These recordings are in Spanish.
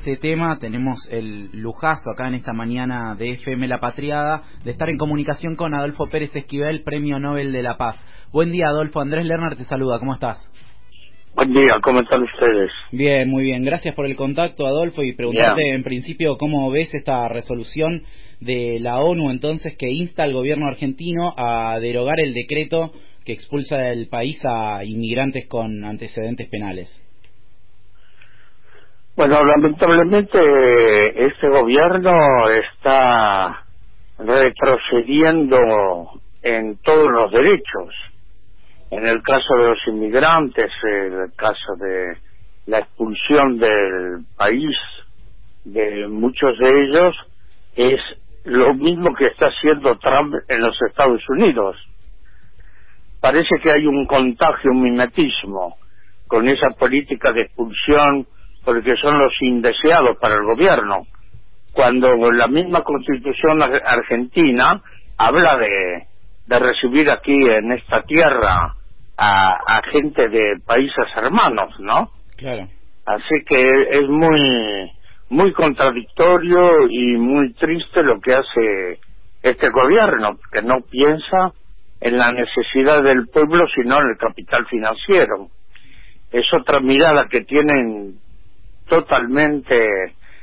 este tema tenemos el lujazo acá en esta mañana de FM La Patriada de estar en comunicación con Adolfo Pérez Esquivel, Premio Nobel de la Paz. Buen día, Adolfo. Andrés Lerner te saluda. ¿Cómo estás? Buen día, ¿cómo están ustedes? Bien, muy bien. Gracias por el contacto, Adolfo, y preguntarte en principio cómo ves esta resolución de la ONU entonces que insta al gobierno argentino a derogar el decreto que expulsa del país a inmigrantes con antecedentes penales. Bueno, lamentablemente este gobierno está retrocediendo en todos los derechos. En el caso de los inmigrantes, en el caso de la expulsión del país de muchos de ellos, es lo mismo que está haciendo Trump en los Estados Unidos. Parece que hay un contagio, un mimetismo con esa política de expulsión porque son los indeseados para el gobierno. Cuando la misma constitución argentina habla de, de recibir aquí en esta tierra a, a gente de países hermanos, ¿no? Claro. Así que es muy muy contradictorio y muy triste lo que hace este gobierno, que no piensa en la necesidad del pueblo, sino en el capital financiero. Es otra mirada que tienen totalmente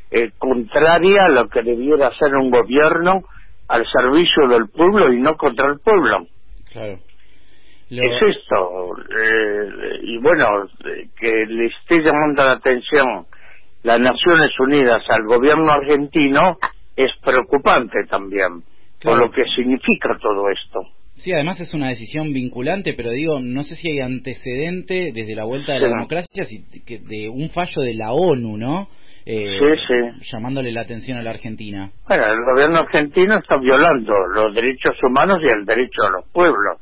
eh, contraria a lo que debiera ser un gobierno al servicio del pueblo y no contra el pueblo. Claro. Es esto. Eh, y bueno, que le esté llamando la atención las Naciones Unidas al gobierno argentino es preocupante también, por lo que significa todo esto. Sí, además es una decisión vinculante, pero digo, no sé si hay antecedente desde la vuelta de la democracia de un fallo de la ONU, ¿no? Eh, sí, sí. Llamándole la atención a la Argentina. Bueno, el gobierno argentino está violando los derechos humanos y el derecho a los pueblos.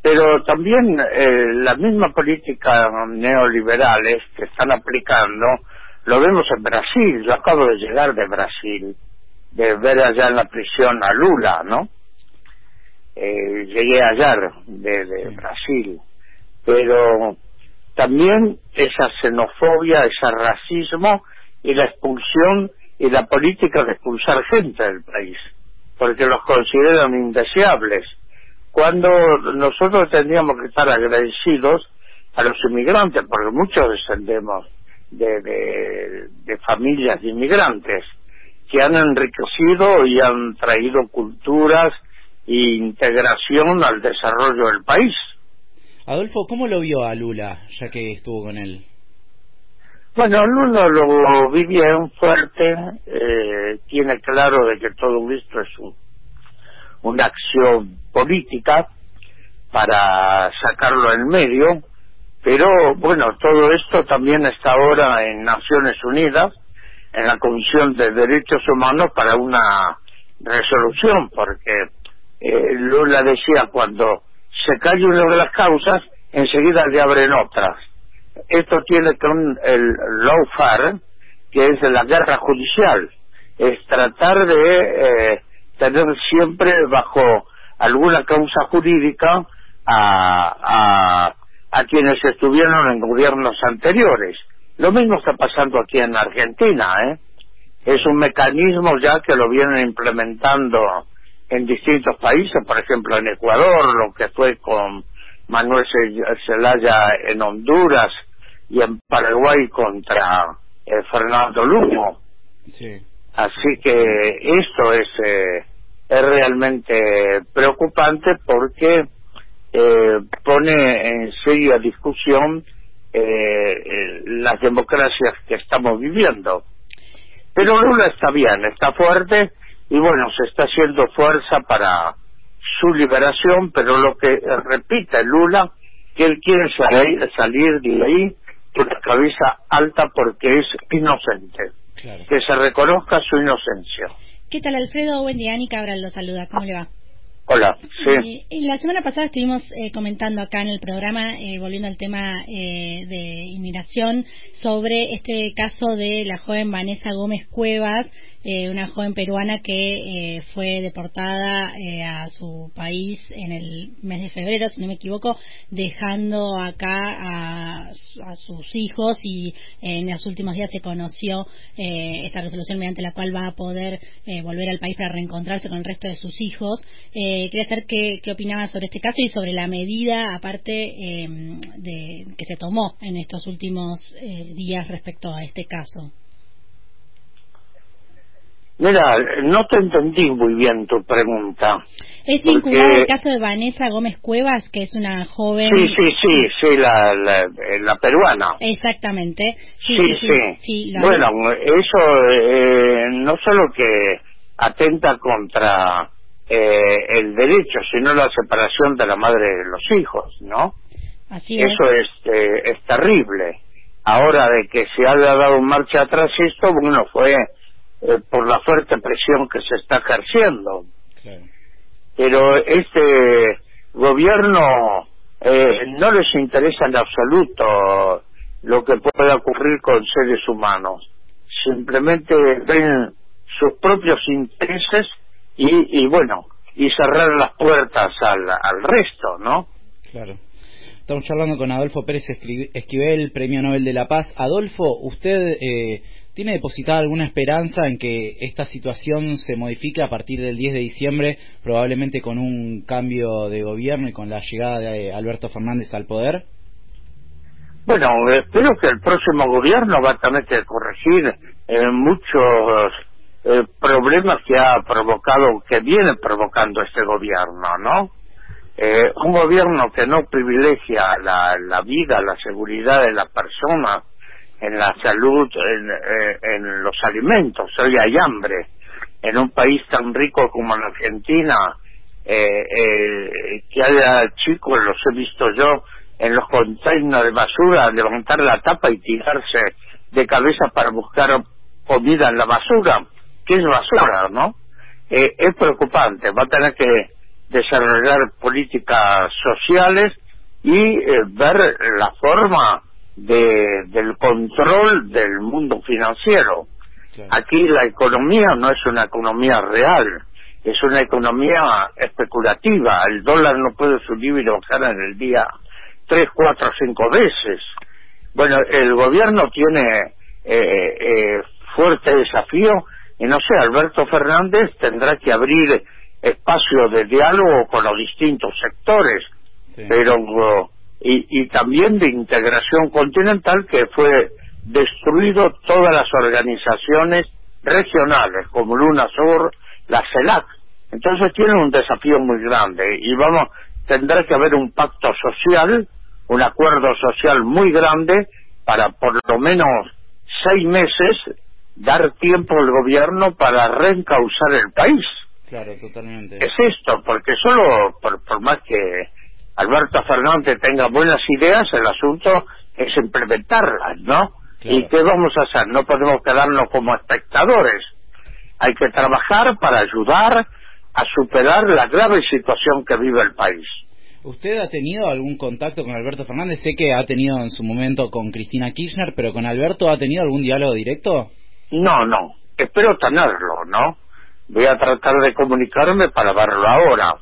Pero también eh, la misma política neoliberales que están aplicando lo vemos en Brasil. Yo acabo de llegar de Brasil, de ver allá en la prisión a Lula, ¿no? Eh, llegué ayer de, Brasil, pero también esa xenofobia, ese racismo y la expulsión y la política de expulsar gente del país, porque los consideran indeseables, cuando nosotros tendríamos que estar agradecidos a los inmigrantes, porque muchos descendemos de, de familias de inmigrantes que han enriquecido y han traído culturas integración al desarrollo del país. Adolfo, ¿cómo lo vio a Lula, ya que estuvo con él? Bueno, Lula lo vi bien, fuerte, eh, tiene claro de que todo esto es una acción política para sacarlo en medio, pero bueno, todo esto también está ahora en Naciones Unidas, en la Comisión de Derechos Humanos para una resolución, porque eh, Lula decía cuando se cae una de las causas, enseguida le abren otras. Esto tiene con el lawfare, que es la guerra judicial, es tratar de eh, tener siempre bajo alguna causa jurídica a, a, a quienes estuvieron en gobiernos anteriores. Lo mismo está pasando aquí en Argentina, ¿eh? Es un mecanismo ya que lo vienen implementando en distintos países, por ejemplo en Ecuador, lo que fue con Manuel Zelaya en Honduras y en Paraguay contra eh, Fernando Lugo. Así que esto es, eh, es realmente preocupante porque eh, pone en seria discusión las democracias que estamos viviendo. Pero Lula está bien, está fuerte y bueno, se está haciendo fuerza para su liberación, pero lo que repite Lula, que él quiere salir, de ahí con la cabeza alta porque es inocente. Que se reconozca su inocencia. ¿Qué tal, Alfredo? Buen día, Ani Cabral lo saluda. ¿Cómo le va? Hola, sí. Eh, la semana pasada estuvimos eh, comentando acá en el programa, eh, volviendo al tema de inmigración, sobre este caso de la joven Vanessa Gómez Cuevas, una joven peruana que fue deportada a su país en el mes de febrero, si no me equivoco, dejando acá a, a sus hijos y en los últimos días se conoció esta resolución mediante la cual va a poder volver al país para reencontrarse con el resto de sus hijos. Eh, quería saber qué, qué opinaba sobre este caso y sobre la medida, aparte, eh, de, que se tomó en estos últimos eh, días respecto a este caso. Mira, no te entendí muy bien tu pregunta. Es vinculado al caso de Vanessa Gómez Cuevas, que es una joven. Sí, sí, sí, sí, la, la, peruana. Exactamente. Sí, sí. sí, bueno, eso no solo que atenta contra eh, el derecho, sino la separación de la madre de los hijos, ¿no? Así Eso es, eh, es terrible. Ahora de que se haya dado marcha atrás esto, bueno, fue eh, por la fuerte presión que se está ejerciendo. Pero este gobierno no les interesa en absoluto lo que pueda ocurrir con seres humanos. Simplemente ven sus propios intereses y, y bueno, y cerrar las puertas al, al resto, ¿no? Claro. Estamos charlando con Adolfo Pérez Esquivel, Premio Nobel de la Paz. Adolfo, ¿usted eh, tiene depositada alguna esperanza en que esta situación se modifique a partir del 10 de diciembre, probablemente con un cambio de gobierno y con la llegada de Alberto Fernández al poder? Bueno, espero que el próximo gobierno va a tener que corregir eh, muchos eh, problemas que ha provocado, que viene provocando este gobierno, ¿no? Eh, un gobierno que no privilegia la vida, la seguridad de la persona, en la salud, en, eh, en los alimentos. Hoy hay hambre. En un país tan rico como la Argentina, eh, eh, que haya chicos, los he visto yo, en los containers de basura, levantar la tapa y tirarse de cabeza para buscar comida en la basura que es basura, ¿no? Eh, es preocupante, va a tener que desarrollar políticas sociales y ver la forma de, del control del mundo financiero. Aquí la economía no es una economía real, es una economía especulativa. El dólar no puede subir y bajar en el día tres, cuatro, cinco veces. Bueno, el gobierno tiene eh, eh, fuerte desafío y no sé, Alberto Fernández tendrá que abrir espacio de diálogo con los distintos sectores, pero y, y también de integración continental que fue destruido todas las organizaciones regionales como Luna Sur, la CELAC. Entonces tiene un desafío muy grande y vamos, tendrá que haber un pacto social, un acuerdo social muy grande para por lo menos seis meses dar tiempo al gobierno para reencauzar el país. Claro, totalmente. Es esto, porque solo por, por más que Alberto Fernández tenga buenas ideas, el asunto es implementarlas, ¿no? ¿Y qué vamos a hacer? No podemos quedarnos como espectadores. Hay que trabajar para ayudar a superar la grave situación que vive el país. ¿Usted ha tenido algún contacto con Alberto Fernández? Sé que ha tenido en su momento con Cristina Kirchner, pero con Alberto ha tenido algún diálogo directo? No, no. Espero tenerlo, ¿no? Voy a tratar de comunicarme para verlo ahora.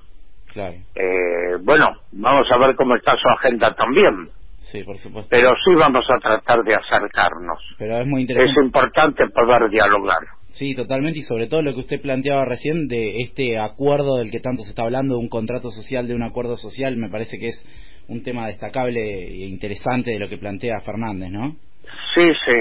Claro. Eh, bueno, vamos a ver cómo está su agenda también. Sí, por supuesto. Pero sí vamos a tratar de acercarnos. Pero es muy interesante. Es importante poder dialogar. Sí, totalmente, y sobre todo lo que usted planteaba recién de este acuerdo del que tanto se está hablando, de un contrato social, de un acuerdo social, me parece que es un tema destacable e interesante de lo que plantea Fernández, ¿no? Sí, sí.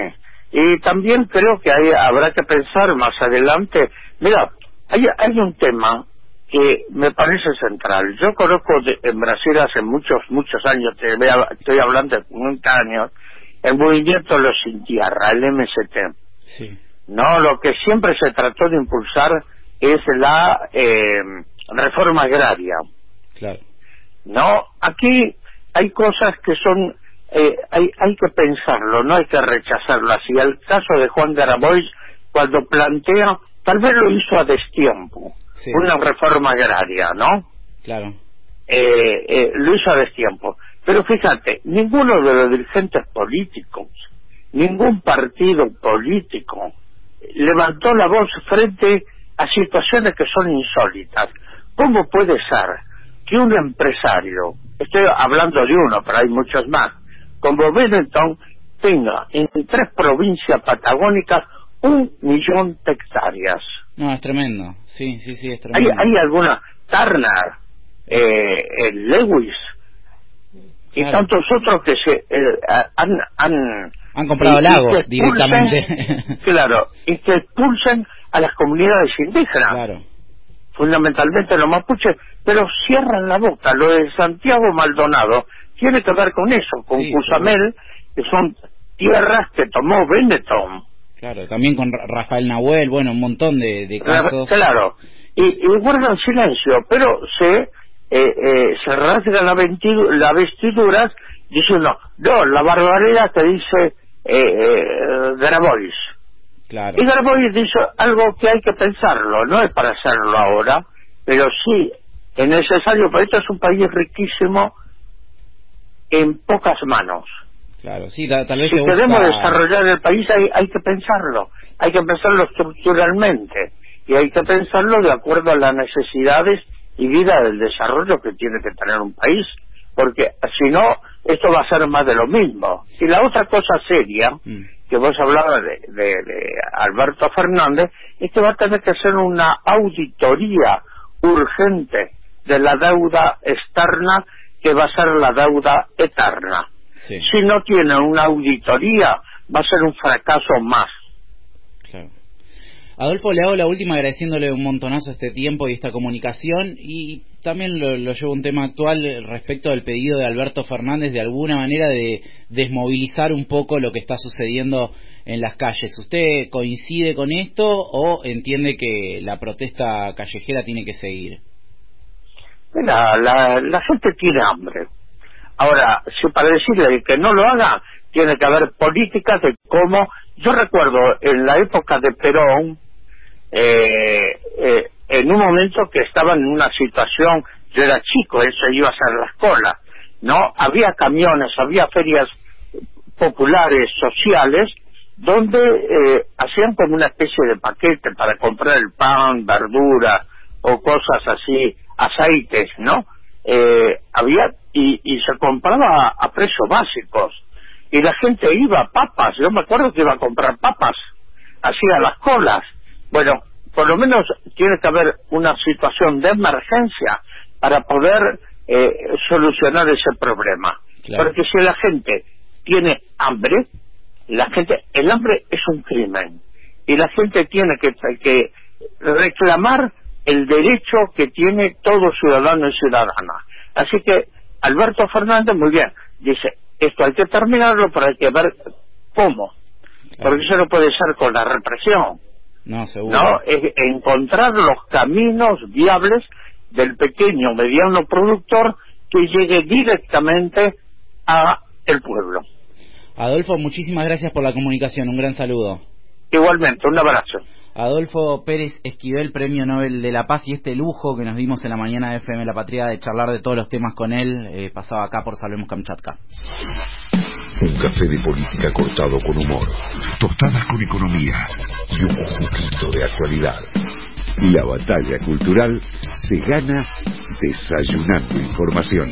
Y también creo que hay, habrá que pensar más adelante. Mira, hay, hay un tema que me parece central. Yo conozco en Brasil hace muchos, muchos años, te, estoy hablando de 50 años, el movimiento Los Sin Tierra, el MST. Sí. No, lo que siempre se trató de impulsar es la eh, reforma agraria. Claro. No, aquí hay cosas que son eh, hay, hay que pensarlo, no hay que rechazarlo así. El caso de Juan Garabois, cuando plantea, tal vez lo hizo a destiempo, una reforma agraria, ¿no? Claro. Eh, eh, lo hizo a destiempo. Pero fíjate, ninguno de los dirigentes políticos, ningún partido político levantó la voz frente a situaciones que son insólitas. ¿Cómo puede ser que un empresario, estoy hablando de uno, pero hay muchos más, como Benetton, tenga en tres provincias patagónicas un millón de hectáreas? No, es tremendo. Sí, sí, sí, es tremendo. Hay, hay alguna, Turner, eh, Lewis, y tantos otros que se eh, han, han, han comprado lagos directamente. claro, y que expulsan a las comunidades indígenas. Claro. Fundamentalmente los mapuches, pero cierran la boca. Lo de Santiago Maldonado tiene que ver con eso, con Cusamel, que son tierras que tomó Benetton. Claro, también con Rafael Nahuel, bueno, un montón de, de casos. Claro, y, y guardan silencio, pero se eh, eh, se rasga la, la vestidura diciendo, no, la barbaridad que dice eh, eh, Grabois. Claro. Y Grabois dice algo que hay que pensarlo, no es para hacerlo ahora, pero sí es necesario, porque esto es un país riquísimo en pocas manos. Claro, sí, tal vez si queremos desarrollar el país hay, hay que pensarlo, hay que pensarlo estructuralmente y hay que pensarlo de acuerdo a las necesidades y vida del desarrollo que tiene que tener un país, porque si no, esto va a ser más de lo mismo. Y la otra cosa seria, mm. que vos hablabas de, de, Alberto Fernández, es que va a tener que hacer una auditoría urgente de la deuda externa que va a ser la deuda eterna. Si no tiene una auditoría, va a ser un fracaso más. Adolfo, le hago la última agradeciéndole un montonazo este tiempo y esta comunicación y también lo, llevo un tema actual respecto al pedido de Alberto Fernández de alguna manera de desmovilizar un poco lo que está sucediendo en las calles. ¿Usted coincide con esto o entiende que la protesta callejera tiene que seguir? Mira, la, la gente tiene hambre. Ahora, si para decirle que no lo haga, tiene que haber políticas de cómo. Yo recuerdo en la época de Perón, eh, eh, en un momento que estaba en una situación, yo era chico, él se iba a hacer las colas, ¿no? Había camiones, había ferias populares, sociales, donde eh, hacían como una especie de paquete para comprar el pan, verdura o cosas así, aceites, ¿no? Eh, había y, y se compraba a, a precios básicos. Y la gente iba papas, yo me acuerdo que iba a comprar papas, hacía las colas. Bueno, por lo menos tiene que haber una situación de emergencia para poder eh, solucionar ese problema. Porque si la gente tiene hambre, la gente, el hambre es un crimen. Y la gente tiene que, que reclamar el derecho que tiene todo ciudadano y ciudadana. Así que Alberto Fernández, muy bien, dice, esto hay que terminarlo, pero hay que ver cómo. Porque eso no puede ser con la represión. No, seguro. No, es encontrar los caminos viables del pequeño, mediano productor que llegue directamente a el pueblo. Adolfo, muchísimas gracias por la comunicación. Un gran saludo. Igualmente, un abrazo. Adolfo Pérez Esquivel, Premio Nobel de la Paz, y este lujo que nos dimos en la mañana de FM La Patria de charlar de todos los temas con él, eh, pasaba acá por Salvemos Kamchatka. Un café de política cortado con humor, tostadas con economía y un juguito de actualidad. La batalla cultural se gana desayunando información.